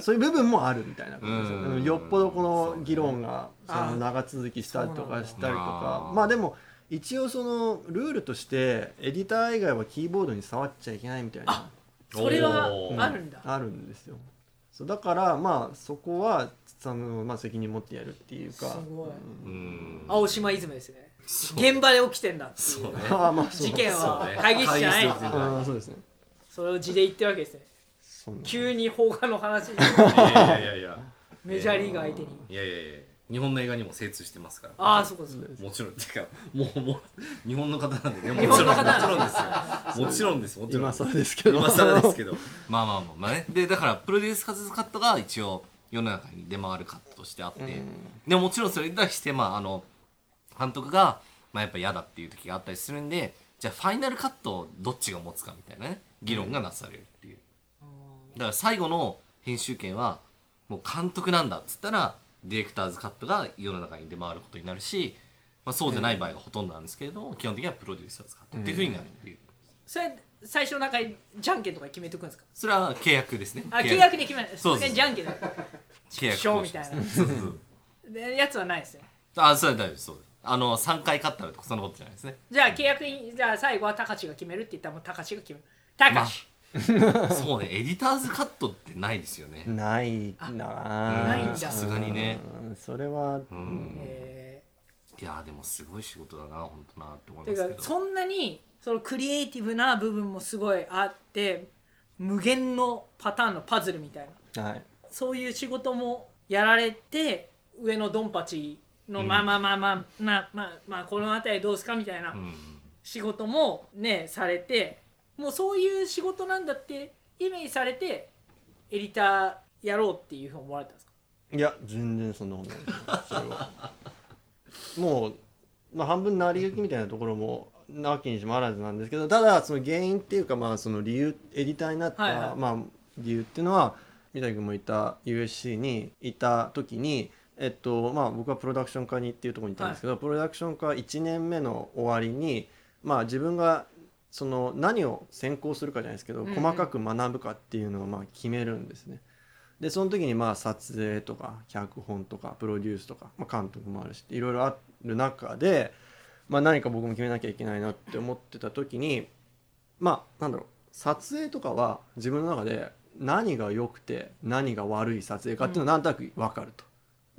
そういう部分もあるみたいなことですようん。ねよっぽどこの議論がそあの長続きしたりとかしたりとか。まあでも一応そのルールとしてエディター以外はキーボードに触っちゃいけないみたいな。それはあるんだ。あるんですよ。そうだからまあそこはその、まあ、責任持ってやるっていうか。すごい。うん。青島イズムですね。そう。現場で起きてんだっていう。そうね。ああまあそう。事件そうはね。会議室じゃない会議室あーそうですね。それを字で言ってるわけですね急に放課の話。にいやいやいやいや。メジャーリーガー相手に。いやいやいや。日本の映画にも精通してますから。ああそうかそうか。もちろんてかもうもう日本の方なんでね。も日ちろんもち本の方なんろんですよもちろんですもちろん。今更ですけど。今更ですけど。まあまあまあまあね。でだからプロデュースカズカットが一応世の中に出回るカットとしてあって、でももちろんそれに対してまああの監督が、まあ、やっぱ嫌だっていう時があったりするんでじゃあファイナルカットをどっちが持つかみたいなね。議論がなされるっていう、だから最後の編集権はもう監督なんだっつったらディレクターズカットが世の中に出回ることになるし、まあ、そうじゃない場合がほとんどなんですけれども、基本的にはプロデューサーズカットっていうふうになるっていう、それ最初の中にじゃんけんとか決めとくんですか？それは契約ですね。あ契約で決めないそうそうれじゃんけん。で契約ショーみたいな。そうそうそう。でやつはないですね。あそれは大丈夫です。そうです。あの3回勝ったらとかそんなことじゃないですね。じゃあ契約にじゃあ最後は高橋が決めるって言ったらもう高橋が決める。高橋、そうねエディターズカットってないですよね。ないなないんだ。さすがにね。うん。それは、うん。えいやでもすごい仕事だな本当なって思いますけど。かそんなにそのクリエイティブな部分もすごいあって無限のパターンのパズルみたいな。はい。そういう仕事もやられて上のドンパチの、うん。まあまあまあまあまあまあまあこの辺りどうですかみたいなうん。仕事もねされてもうそういう仕事なんだってイメージされてエディターやろうっていうふうに思われたんですか？いや全然そんなことないそれは。もう、まあ、半分成り行きみたいなところもなきにしもあらずなんですけどただその原因っていうかまあその理由エディターになった、はいはい。まあ、理由っていうのは三谷君もいた USC にいた時にえっとまあ僕はプロダクション科にっていうところにいたんですけど、プロダクション科1年目の終わりにまあ自分がその何を専攻するかじゃないですけど、うんうん。細かく学ぶかっていうのをまあ決めるんですね。でその時にまあ撮影とか脚本とかプロデュースとか、まあ、監督もあるしいろいろある中で、まあ、何か僕も決めなきゃいけないなって思ってた時にまあなんだろう撮影とかは自分の中で何が良くて何が悪い撮影かっていうのはなんとなく分かると。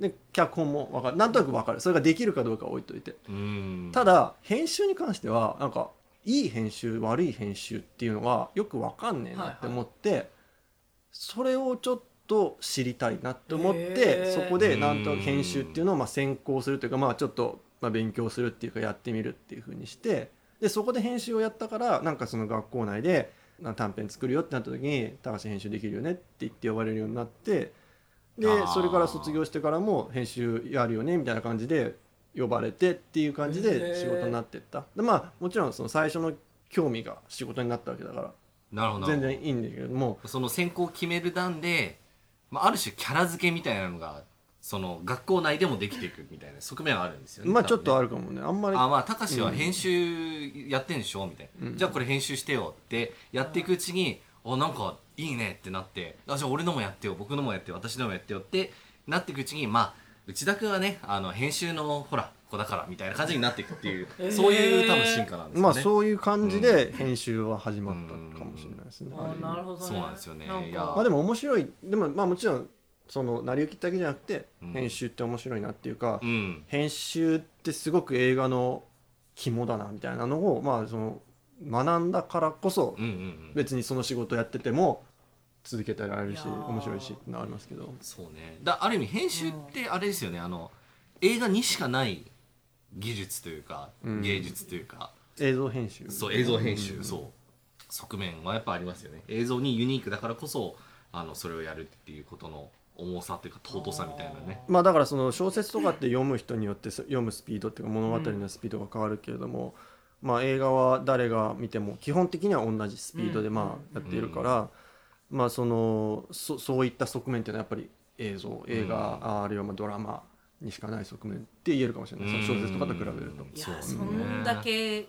で脚本も分かる。なんとなく分かる。それができるかどうかは置いといて。うん。ただ編集に関してはなんかいい編集悪い編集っていうのがよく分かんねえなって思って、それをちょっと知りたいなって思ってそこでなんとなく編集っていうのをまあ先行するというかまあちょっとまあ勉強するっていうかやってみるっていうふうにしてでそこで編集をやったからなんかその学校内でな短編作るよってなった時に「高橋編集できるよね」って言って呼ばれるようになってでそれから卒業してからも編集やるよねみたいな感じで呼ばれてっていう感じで仕事になってった。でまあもちろんその最初の興味が仕事になったわけだから。なるほど。全然いいんだけれども。その選考を決める段で、まあ、ある種キャラ付けみたいなのがその学校内でもできていくみたいな側面はあるんですよね。まあちょっとあるるかもね。あんまり。あまあ高志は編集やってんでしょみたいな、うん。じゃあこれ編集してよってやっていくうちに、あなんかいいねってなってあじゃあ俺のもやってよ僕のもやってよ私のもやってよってなっていくうちにまあ内田君はねあの編集のほら子だからみたいな感じになっていくっていう、えー。そういう多分進化なんですよね。まあそういう感じで編集は始まったかもしれないですね。あなるほどね。そうなんですよね。いやまあでも面白い。でもまあもちろんその成り行きだけじゃなくてうん。編集って面白いなっていうかうん。編集ってすごく映画の肝だなみたいなのをまあその学んだからこそうんうんうん。別にその仕事やってても続けてられるし面白いしってのはありますけど。そうね。だある意味編集ってあれですよね。あの映画にしかない技術というか、うん。芸術というか。映像編集。そう映像編集、うん。そう。側面はやっぱありますよね。映像にユニークだからこそあのそれをやるっていうことの重さというか尊さみたいなね。まあだからその小説とかって読む人によってそ読むスピードっていうか物語のスピードが変わるけれども、まあ映画は誰が見ても基本的には同じスピードでまあやっているから、まあそのそそういった側面っていうのはやっぱり映像映画、ああるいはまあドラマにしかない側面って言えるかもしれない、その小説とかと比べると。いやそんだけ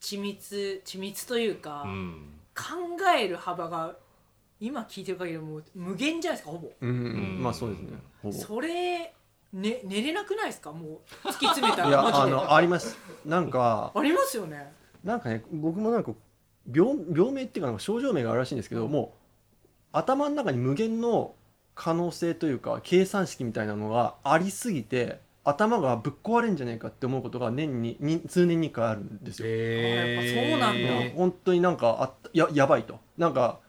緻密緻密というか、うん。考える幅が今聞いてる限りもう無限じゃないですかほぼ。うんうんまあそうですね。ほぼ。それ、ね、寝れなくないですか？もう突き詰めた いやらあのあります。なんかありますよね。なんかね僕もなんか病病名っていうかなんか症状名があるらしいんですけどもう頭の中に無限の可能性というか計算式みたいなのがありすぎて頭がぶっ壊れんじゃねえかって思うことが年にに数年に1回あるんですよ。そうなんだ。本当になんかあややばいと。なんか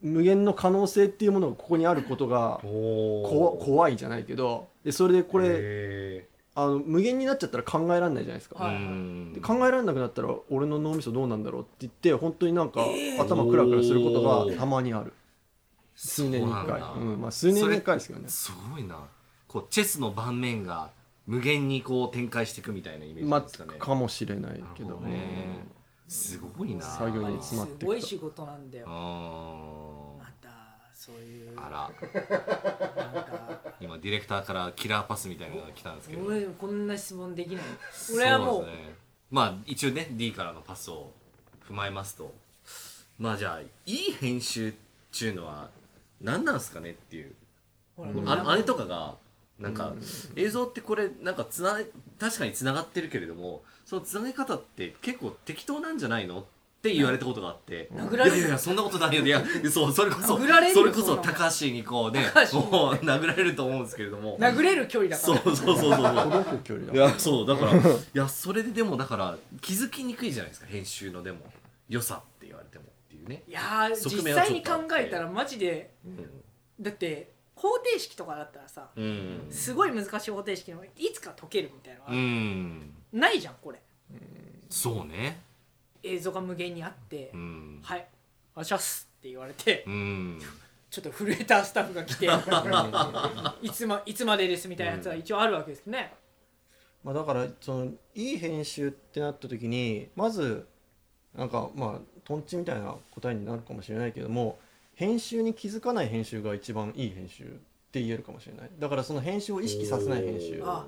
無限の可能性っていうものがここにあることがこ怖いじゃないけどでそれでこれれあの無限になっちゃったら考えられないじゃないですか。はいで考えられなくなったら俺の脳みそどうなんだろうって言って本当になんかえー。頭クラクラすることがたまにある数年に1回。そううんまあ、数年に1回ですけどね。すごいな。こうチェスの盤面が無限にこう展開していくみたいなイメージまあですかね、かもしれないけどなるほどね。すごいな。作業に詰まってすごい仕事なんだよ。あまたそういう。ーあら。なんか。今ディレクターからキラーパスみたいなのが来たんですけど。俺こんな質問できない。俺はもう。ねまあ一応ね D からのパスを踏まえますと。まあじゃあいい編集っていうのは何なんすかねっていう。ああれとかがなんか映像ってこれなんかつな確かにつながってるけれどもそのつなげ方って結構適当なんじゃないのって言われたことがあって。殴られる。いやいやいやそんなことないよいやそうそれこそ殴られるそれこそ高橋にこうね高橋に。もう殴られると思うんですけれども。殴れる距離だかそうら。そうそうそうそう。届く距離だいやそうだからいやそれででもだから気づきにくいじゃないですか編集のでも。良さって言われてもいうね、いやー実際に考えたらマジでだって方程式とかだったらさうん。すごい難しい方程式のいつか解けるみたいなのがうん。ないじゃんこれ。そうね。映像が無限にあってうん。はい。お願いしますって言われてうん。ちょっと震えたスタッフが来て いつまいつまでですみたいなやつは一応あるわけですね。まあ、だからそのいい編集ってなった時にまずなんかまあとんちみたいな答えになるかもしれないけども編集に気づかない編集が一番いい編集って言えるかもしれない。だからその編集を意識させない編集。あ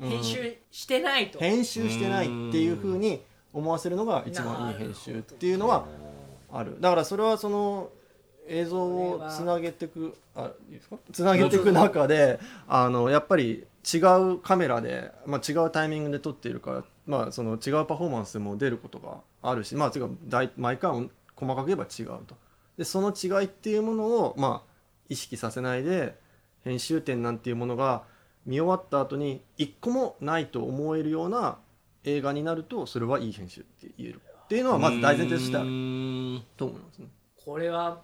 うん。編集してないと。編集してないっていうふうに思わせるのが一番いい編集っていうのはある。だからそれはその映像をつなげていくあいいですか？つなげていく中であのやっぱり違うカメラで、まあ、違うタイミングで撮っているから、まあ、その違うパフォーマンスも出ることがあるし、まあ、てか大毎回細かく言えば違うと。でその違いっていうものを、まあ、意識させないで編集点なんていうものが見終わった後に一個もないと思えるような映画になるとそれはいい編集って言えるっていうのはまず大前提としてあうると思いますね。これは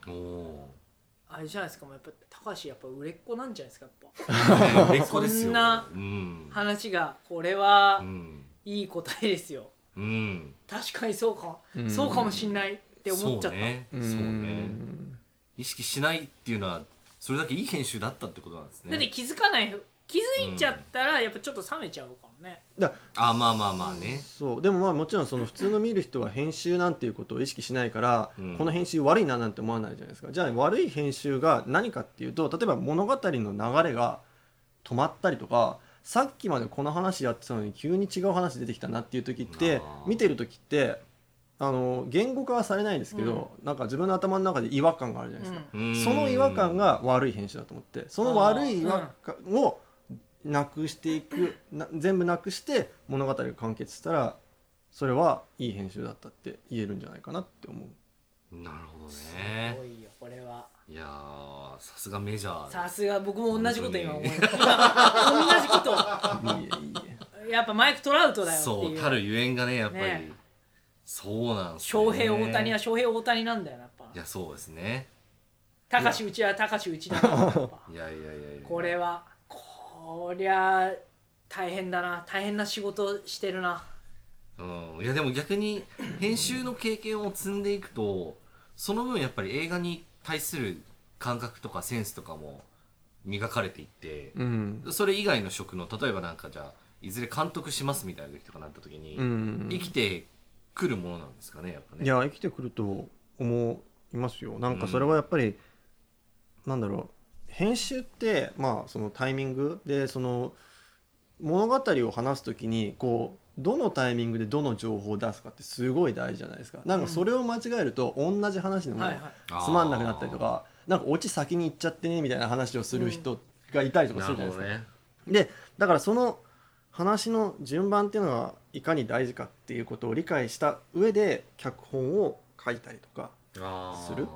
あれじゃないですか。もうやっぱ高橋やっぱ売れっ子なんじゃないですかやっね 売れっ子ですよ。そんなうん。ぱ話がこれはうんいい答えですよ。うん。確かにそうか、うん。そうかもしんないって思っちゃった、そうね。そうね。意識しないっていうのはそれだけいい編集だったってことなんですね。だって気づかない気づいちゃったらやっぱちょっと冷めちゃうかもね、だあまあまあまあね。そう。でもまあもちろんその普通の見る人は編集なんていうことを意識しないから、うん。この編集悪いななんて思わないじゃないですか。じゃあ悪い編集が何かっていうと例えば物語の流れが止まったりとかさっきまでこの話やってたのに急に違う話出てきたなっていう時って見てる時ってあの言語化はされないですけど、なんか自分の頭の中で違和感があるじゃないですか、うん。うんその違和感が悪い編集だと思ってその悪い違和感をなくしていくな全部なくして物語が完結したらそれはいい編集だったって言えるんじゃないかなって思う。なるほどすねごいよこれはいやーさすがメジャーさすが僕も同じこと今思い本 同じこと。やっぱマイク・トラウトだよってそいう。うたるゆえんがねやっぱり、ね。そうなんですね。翔平大谷は翔平大谷なんだよやっぱ。いやそうですね。高橋内は高橋内だからやっぱ。いやいやいやいや。これはこりゃ大変だな。大変な仕事してるな。うん、いやでも逆に編集の経験を積んでいくとその分やっぱり映画に対する感覚とかセンスとかも磨かれていって、うん。それ以外の職の例えばなんかじゃあいずれ監督しますみたいな時とかなった時に、うん。生きてくるものなんですかねやっぱね。いや生きてくると思いますよ。なんかそれはやっぱり、なんだろう。編集ってまあそのタイミングでその物語を話す時にこうどのタイミングでどの情報を出すかってすごい大事じゃないですか。なんかそれを間違えると同じ話でもつまんなくなったりとかなんかオチ先に行っちゃってねみたいな話をする人がいたりとかなするじゃないですか。るほどね。でだからその話の順番っていうのがいかに大事かっていうことを理解した上で脚本を書いたりとかする。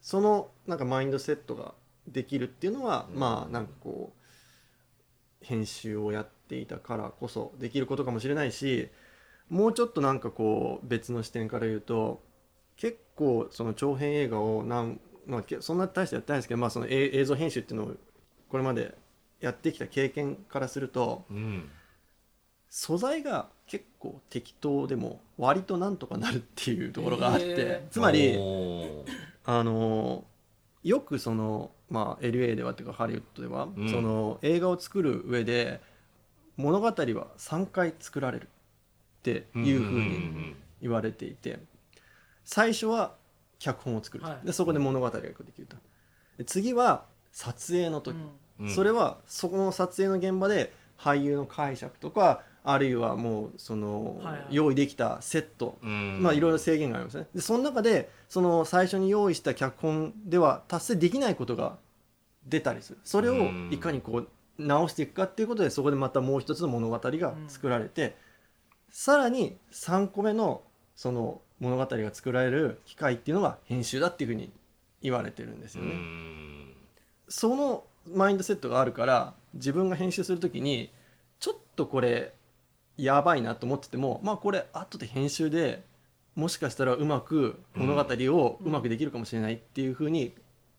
そのなんかマインドセットができるっていうのは、うん。まあなんかこう編集をやっていたからこそできることかもしれないしもうちょっとなんかこう別の視点から言うと結構その長編映画をなん、まあ、けそんな大してやってないですけど、まあ、その映映像編集っていうのをこれまでやってきた経験からするとうん素材が結構適当でも割となんとかなるっていうところがあって、へー。つまりあのよくその、まあ、LA ではというかハリウッドでは、うん。その映画を作る上で物語は3回作られるっていうふうに言われていて最初は脚本を作る、はい。でそこで物語ができると。で次は撮影の時、うん。うんそれはそこの撮影の現場で俳優の解釈とかあるいはもうその、用意できたセット。うん。まあいろいろ制限がありますね。でその中でその最初に用意した脚本では達成できないことが出たりする。それをうん。いかにこう直していくかっていうことでそこでまたもう一つの物語が作られて、さらに3個目のその物語が作られる機会っていうのが編集だっていうふうに言われてるんですよね。うんそのマインドセットがあるから自分が編集するときにちょっとこれやばいなと思っててもまあこれ後で編集でもしかしたらうまく物語をうまくできるかもしれないっていうふうに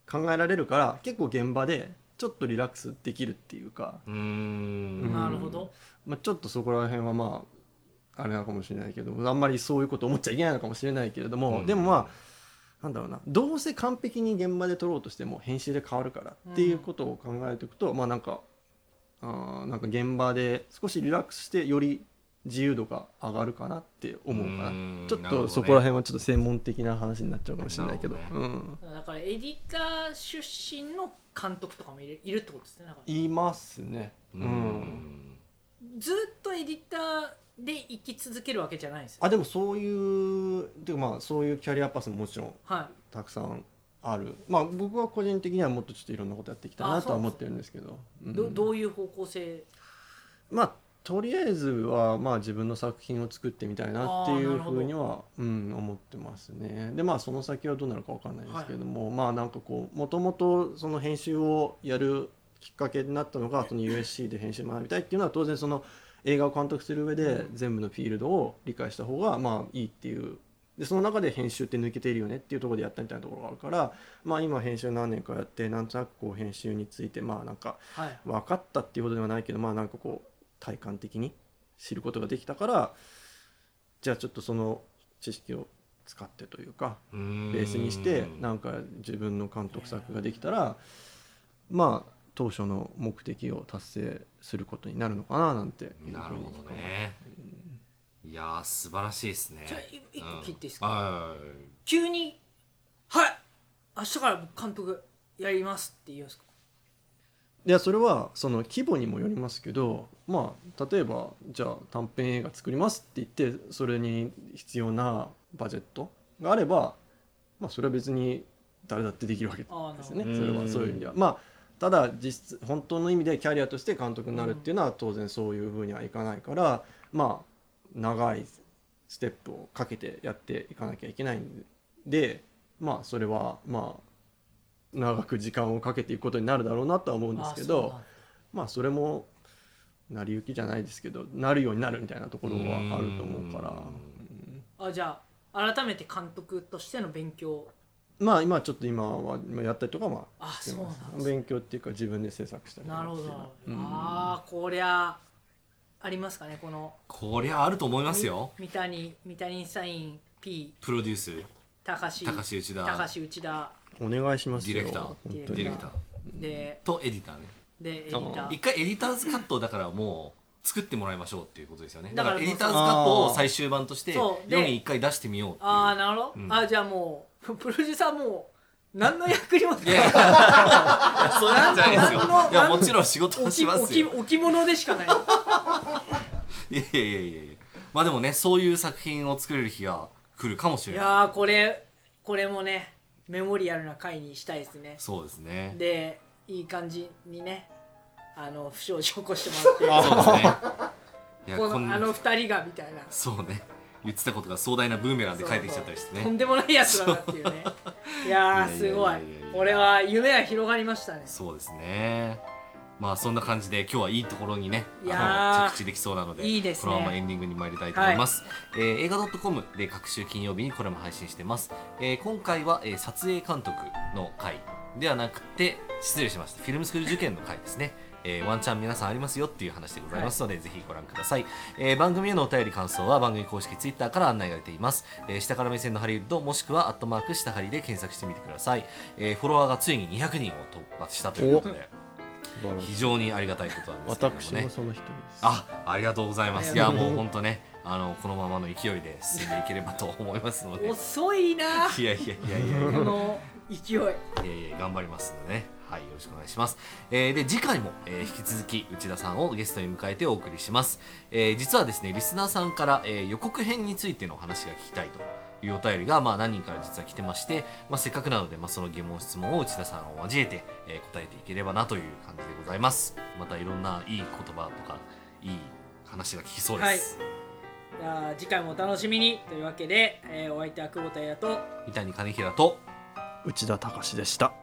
考えられるから結構現場でちょっとリラックスできるっていうか、うーん。なるほど。まあ、ちょっとそこら辺はまああれなのかもしれないけどあんまりそういうこと思っちゃいけないのかもしれないけれども、うん。でもまあなんだろうな。どうせ完璧に現場で撮ろうとしても編集で変わるからっていうことを考えておくと、まあなんかあーなんか現場で少しリラックスしてより自由度が上がるかなって思うかな。うん。ちょっとそこら辺はちょっと専門的な話になっちゃうかもしれないけど。なるうん、だからエディター出身の監督とかもいるいるってことですねだからいますね。ううん。んずっとエディターで生き続けるわけじゃないんですよあでもそういうていうかまあそういうキャリアパスももちろんはたくさんある。まあ僕は個人的にはもっとちょっといろんなことやっていきたいなとは思ってるんですけど。い、うんどどういう方向性？まあとりあえずはまあ自分の作品を作ってみたいなっていうふうには、うん、思ってますね。でまあその先はどうなるかわかんないですけれども、まあなんかこうもともとその編集をやるきっかけになったのがその USC で編集学びたいっていうのは当然その映画を監督する上で全部のフィールドを理解した方がまあいいっていう。でその中で編集って抜けているよねっていうところでやったみたいなところがあるからまあ今編集何年かやってなんとなくこう編集についてまあなんかはい。分かったっていうほどではないけどまあなんかこう体感的に知ることができたからじゃあちょっとその知識を使ってというかうーん。ベースにしてなんか自分の監督作ができたらまあ当初の目的を達成することになるのかななんてなるほどね。いやー素晴らしいですね。じゃあい一個切っていいですうん。か、はい。急に「はい明日から僕監督やります」って言うんですか？いやそれはその規模にもよりますけどまあ例えばじゃあ短編映画作りますって言ってそれに必要なバジェットがあればまあそれは別に誰だってできるわけですほど。ねそれはそういう意味では。まあただ実質本当の意味でキャリアとして監督になるっていうのは当然そういうふうにはいかないからまあ長いステップをかけてやっていかなきゃいけないんでまあそれはまあ長く時間をかけていくことになるだろうなとは思うんですけどまあそれも成り行きじゃないですけどなるようになるみたいなところはあると思うから。あじゃあ改めて監督としての勉強。まあ今ちょっと今は今やったりとかまあそうなんです勉強っていうか自分で制作したりとかなるほど、ううん。ああこりゃありますかねこの。こりゃあると思いますよ。み三谷三谷サイン P プロデュース。高橋高橋内田。高橋内田お願いしますよ。ディレクター。ディレクター。でとエディターね。でエディタ一ー回エディターズカットをだからもう作ってもらいましょうっていうことですよね。だだからエディターズカットを最終版として世に一回出してみようああなるほど、うん。あじゃあもう プロデューサーもう何の役にも いやい。やそうなんじゃないですよ。いやもちろん仕事はし置ますよ。置置物でしかない。いやいやいやいや。いやまあでもねそういう作品を作れる日が来るかもしいれないやーこれこれもねメモリアルな回にしたいですね。そうですね。でいい感じにねあの不祥事起こしてもらって。そうですね。このあの二人がみたいな。そうね。言ってたことが壮大なブーメランで帰ってきちゃったりしてね。とんでもないやつだなっていうね。いやーすごい。これは夢が広がりましたね。そうですねまあそんな感じで今日はいいところにねあの着地できそうなのでいいですね。このままエンディングに参りたいと思います、えー映画 .com で各週金曜日にこれも配信してます、えー今回は、えー撮影監督の回ではなくて失礼しました。フィルムスクール受験の回ですね。えーワンチャン皆さんありますよっていう話でございますので、ぜひご覧ください、えー番組へのお便り感想は番組公式ツイッターから案内が出ています、えー下から目線のハリウッドもしくはアットマーク下ハリで検索してみてください、えーフォロワーがついに200人を突破したということで非常にありがたいことなんですけどもね。私もその一人です。あありがとうございます。いやもう本当ねあのこのままの勢いで進んでいければと思いますので。い遅いな。やいやいやいやいや。この勢い。いやいや頑張りますのでねはいよろしくお願いします、えーで次回も、えー引き続き内田さんをゲストに迎えてお送りします、えー実はですねリスナーさんから、えー予告編についての話が聞きたいというお便りが、まあ、何人から実は来てまして、まあ、せっかくなので、まあ、その疑問質問を内田さんを交えて、えー答えていければなという感じでございます。またいろんないい言葉とかいい話が聞きそうです、じゃあ次回もお楽しみに。というわけで、えーお相手は久保田彩と三谷兼平と内田隆でした